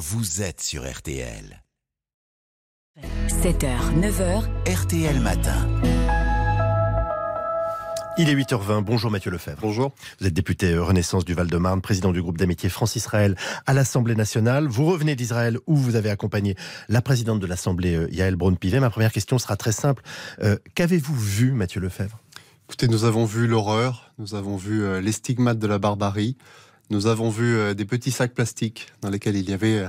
vous êtes sur RTL. 7h, 9h, RTL Matin. Il est 8h20. Bonjour Mathieu Lefebvre. Bonjour. Vous êtes député Renaissance du Val-de-Marne, président du groupe d'amitié France-Israël à l'Assemblée nationale. Vous revenez d'Israël où vous avez accompagné la présidente de l'Assemblée, euh, Yael Braun-Pivet. Ma première question sera très simple. Euh, Qu'avez-vous vu, Mathieu Lefebvre? Écoutez, nous avons vu l'horreur, nous avons vu euh, les stigmates de la barbarie, nous avons vu euh, des petits sacs plastiques dans lesquels il y avait euh,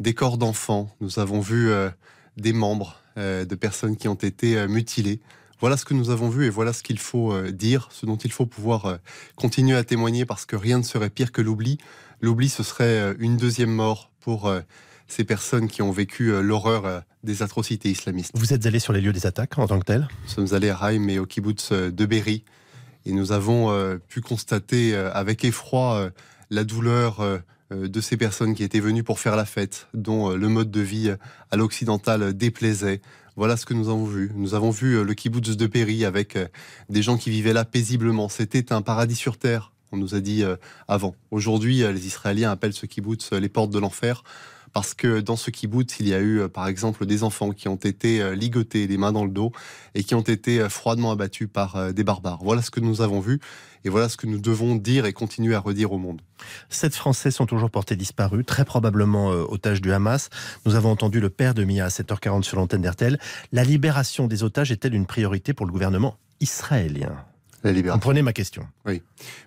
des corps d'enfants, nous avons vu euh, des membres de personnes qui ont été mutilées. Voilà ce que nous avons vu et voilà ce qu'il faut dire, ce dont il faut pouvoir continuer à témoigner parce que rien ne serait pire que l'oubli. L'oubli, ce serait une deuxième mort pour ces personnes qui ont vécu l'horreur des atrocités islamistes. Vous êtes allé sur les lieux des attaques en tant que tel Nous sommes allés à Haïm et au kibbutz de Berry et nous avons euh, pu constater euh, avec effroi euh, la douleur de ces personnes qui étaient venues pour faire la fête, dont le mode de vie à l'occidental déplaisait. Voilà ce que nous avons vu. Nous avons vu le kibbutz de Berry avec des gens qui vivaient là paisiblement. C'était un paradis sur terre, on nous a dit avant. Aujourd'hui, les Israéliens appellent ce kibbutz les portes de l'enfer parce que dans ce kibbutz, il y a eu, euh, par exemple, des enfants qui ont été euh, ligotés, les mains dans le dos, et qui ont été euh, froidement abattus par des barbares. Voilà ce que nous avons vu, et voilà ce que nous devons dire et continuer à redire au monde. Sept Français sont toujours portés disparus, très probablement euh, otages du Hamas. Nous avons entendu le père de Mia à 7h40 sur l'antenne d'RTL. La libération des otages est-elle une priorité pour le gouvernement israélien? La libération. Comprenez ma question. Mais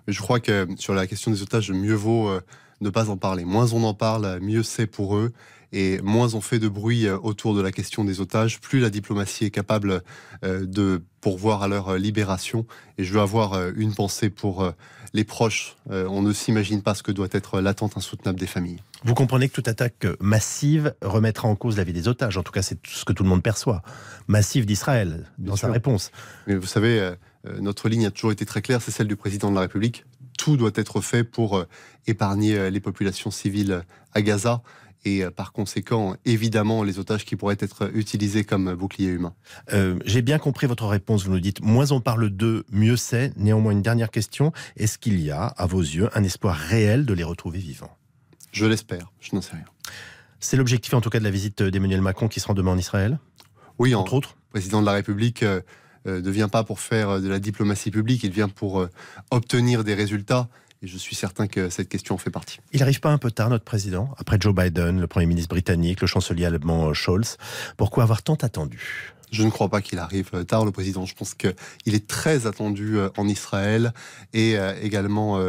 je crois que sur la question des otages, mieux vaut euh, ne pas en parler. Moins on en parle, mieux c'est pour eux. Et moins on fait de bruit euh, autour de la question des otages, plus la diplomatie est capable euh, de pourvoir à leur euh, libération. Et je veux avoir une pensée pour les proches. On ne s'imagine pas ce que doit être l'attente insoutenable des familles. Vous comprenez que toute attaque massive remettra en cause la vie des otages. En tout cas, c'est ce que tout le monde perçoit. Massive d'Israël, dans Bien sa sûr. réponse. Mais vous savez, notre ligne a toujours été très claire, c'est celle du président de la République. Tout doit être fait pour euh, épargner euh, les populations civiles à Gaza. Et euh, par conséquent, évidemment, les otages qui pourraient être utilisés comme bouclier humain. Euh, J'ai bien compris votre réponse. Vous nous dites moins on parle d'eux, mieux c'est. Néanmoins, une dernière question. Est-ce qu'il y a, à vos yeux, un espoir réel de les retrouver vivants? Je l'espère, je n'en sais rien. C'est l'objectif en tout cas de la visite d'Emmanuel Macron qui se rend demain en Israël, Oui, en, entre autres? président de la République euh, ne vient pas pour faire euh, de la diplomatie publique, il vient pour euh, obtenir des résultats. Et je suis certain que cette question en fait partie. Il n'arrive pas un peu tard, notre président, après Joe Biden, le Premier ministre britannique, le chancelier allemand euh, Scholz Pourquoi avoir tant attendu? Je ne crois pas qu'il arrive euh, tard, le président. Je pense qu'il est très attendu euh, en Israël et euh, également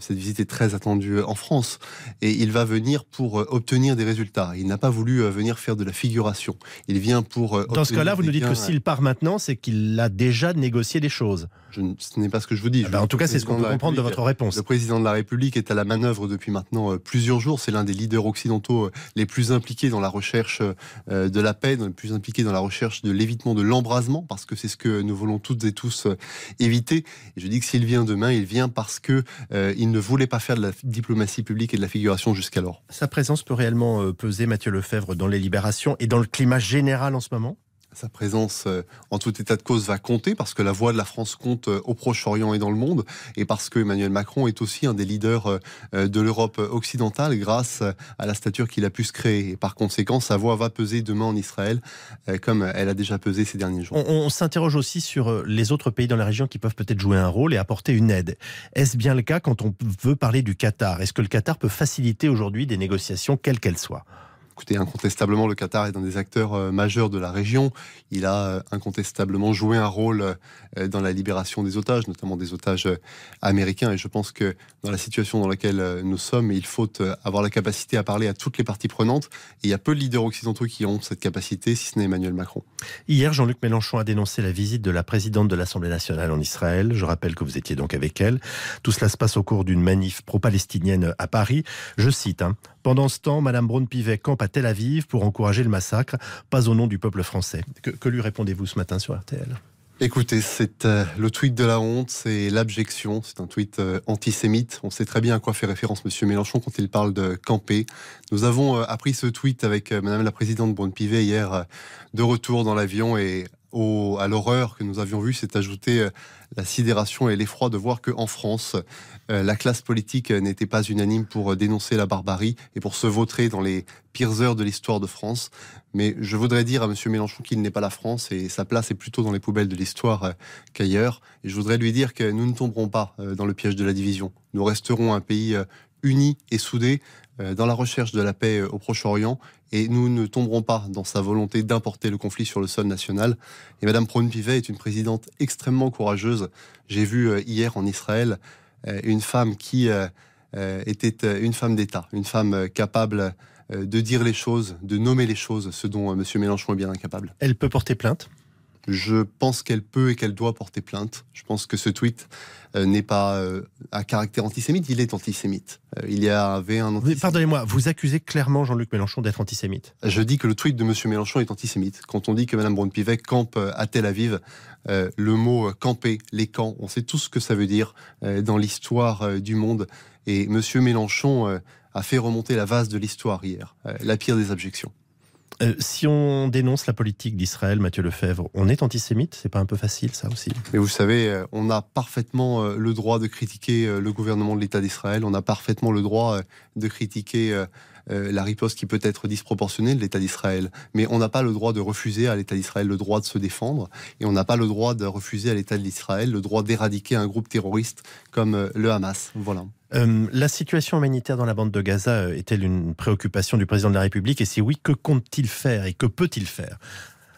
cette visite est très attendue en France. Et il va venir pour obtenir des résultats. Il n'a pas voulu venir faire de la figuration. Il vient pour. Dans ce cas-là, vous nous dites que s'il part maintenant, c'est qu'il a déjà négocié des choses. Je ce n'est pas ce que je vous dis. Je ben, en tout cas, c'est ce qu'on peut comprendre de votre réponse. Le président de la République est à la manœuvre depuis maintenant plusieurs jours. C'est l'un des leaders occidentaux les plus impliqués dans la recherche de la paix, les plus impliqués dans la recherche de l'évitement de l'embrasement, parce que c'est ce que nous voulons toutes et tous euh, éviter. Et je dis que s'il vient demain, il vient parce que euh, il ne voulait pas faire de la diplomatie publique et de la figuration jusqu'alors. Sa présence peut réellement euh, peser, Mathieu Lefebvre, dans les libérations et dans le climat général en ce moment? Sa présence, euh, en tout état de cause, va compter parce que la voix de la France compte euh, au Proche-Orient et dans le monde, et parce que Emmanuel Macron est aussi un des leaders euh, de l'Europe occidentale grâce à la stature qu'il a pu se créer. Et par conséquent, sa voix va peser demain en Israël, comme elle a déjà pesé ces derniers jours. On, on s'interroge aussi sur les autres pays dans la région qui peuvent peut-être jouer un rôle et apporter une aide. Est-ce bien le cas quand on veut parler du Qatar? Est-ce que le Qatar peut faciliter aujourd'hui des négociations, quelles qu'elles soient? Écoutez, incontestablement, le Qatar est un des acteurs euh, majeurs de la région. Il a euh, incontestablement joué un rôle euh, dans la libération des otages, notamment des otages américains. Et je pense que dans la situation dans laquelle nous sommes, il faut avoir la capacité à parler à toutes les parties prenantes. Et il y a peu de leaders occidentaux qui ont cette capacité, si ce n'est Emmanuel Macron. Hier, Jean-Luc Mélenchon a dénoncé la visite de la présidente de l'Assemblée nationale en Israël. Je rappelle que vous étiez donc avec elle. Tout cela se passe au cours d'une manif pro-palestinienne à Paris. Je cite, hein, Pendant ce temps, Madame Braun-Pivet campe à Tel Aviv pour encourager le massacre, pas au nom du peuple français. Que, lui répondez-vous ce matin sur RTL Écoutez, c'est euh, le tweet de la honte, c'est l'abjection, c'est un tweet euh, antisémite. On sait très bien à quoi fait référence Monsieur Mélenchon quand il parle de camper. Nous avons euh, appris ce tweet avec Madame la Présidente Braun-Pivet hier de retour dans l'avion et à l'horreur que nous avions vue s'est ajouté la sidération et l'effroi de voir qu'en France, la classe politique n'était pas unanime pour dénoncer la barbarie et pour se vautrer dans les pires heures de l'histoire de France. Mais je voudrais dire à M. Mélenchon qu'il n'est pas la France et sa place est plutôt dans les poubelles de l'histoire qu'ailleurs. Et je voudrais lui dire que nous ne tomberons pas dans le piège de la division. Nous resterons un pays uni et soudé euh, dans la recherche de la paix euh, au Proche-Orient et nous ne tomberons pas dans sa volonté d'importer le conflit sur le sol national. Et Madame Braun-Pivet est une présidente extrêmement courageuse. J'ai vu euh, hier en Israël une femme qui était une femme d'État, une femme capable de dire les choses, de nommer les choses, ce dont M. Mélenchon est bien incapable. Elle peut porter plainte je pense qu'elle peut et qu'elle doit porter plainte. Je pense que ce tweet euh, n'est pas euh, à caractère antisémite, il est antisémite. Euh, il y avait un Pardonnez-moi, vous accusez clairement Jean-Luc Mélenchon d'être antisémite. Je dis que le tweet de M. Mélenchon est antisémite. Quand on dit que Mme Braun-Pivet campe à Tel Aviv, le mot camper, les camps, on sait tout ce que ça veut dire dans l'histoire du monde. Et M. Mélenchon a fait remonter la vase de l'histoire hier, la pire des objections. Euh, si on dénonce la politique d'Israël, Mathieu Lefebvre, on est antisémite? C'est pas un peu facile, ça aussi? Mais vous savez, euh, on a parfaitement euh, le droit de critiquer le gouvernement de l'État d'Israël. On a parfaitement le droit de critiquer la riposte qui peut être disproportionnée de l'État d'Israël. Mais on n'a pas le droit de refuser à l'État d'Israël le droit de se défendre. Et on n'a pas le droit de refuser à l'État d'Israël le droit d'éradiquer un groupe terroriste comme le Hamas. Voilà. Euh, la situation humanitaire dans la bande de Gaza euh, est-elle une préoccupation du président de la République? Et si oui, que compte-t-il faire et que peut-il faire?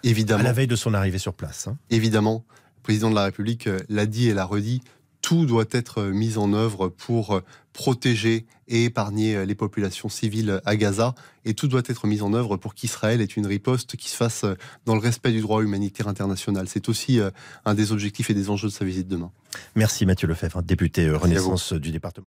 Évidemment. À la veille de son arrivée sur place. Hein. Évidemment. Le président de la République euh, l'a dit et l'a redit. Tout doit être mis en œuvre pour protéger et épargner les populations civiles à Gaza. Et tout doit être mis en œuvre pour qu'Israël ait une riposte qui se fasse dans le respect du droit humanitaire international. C'est aussi un des objectifs et des enjeux de sa visite demain. Merci Mathieu Lefebvre, député Renaissance du département.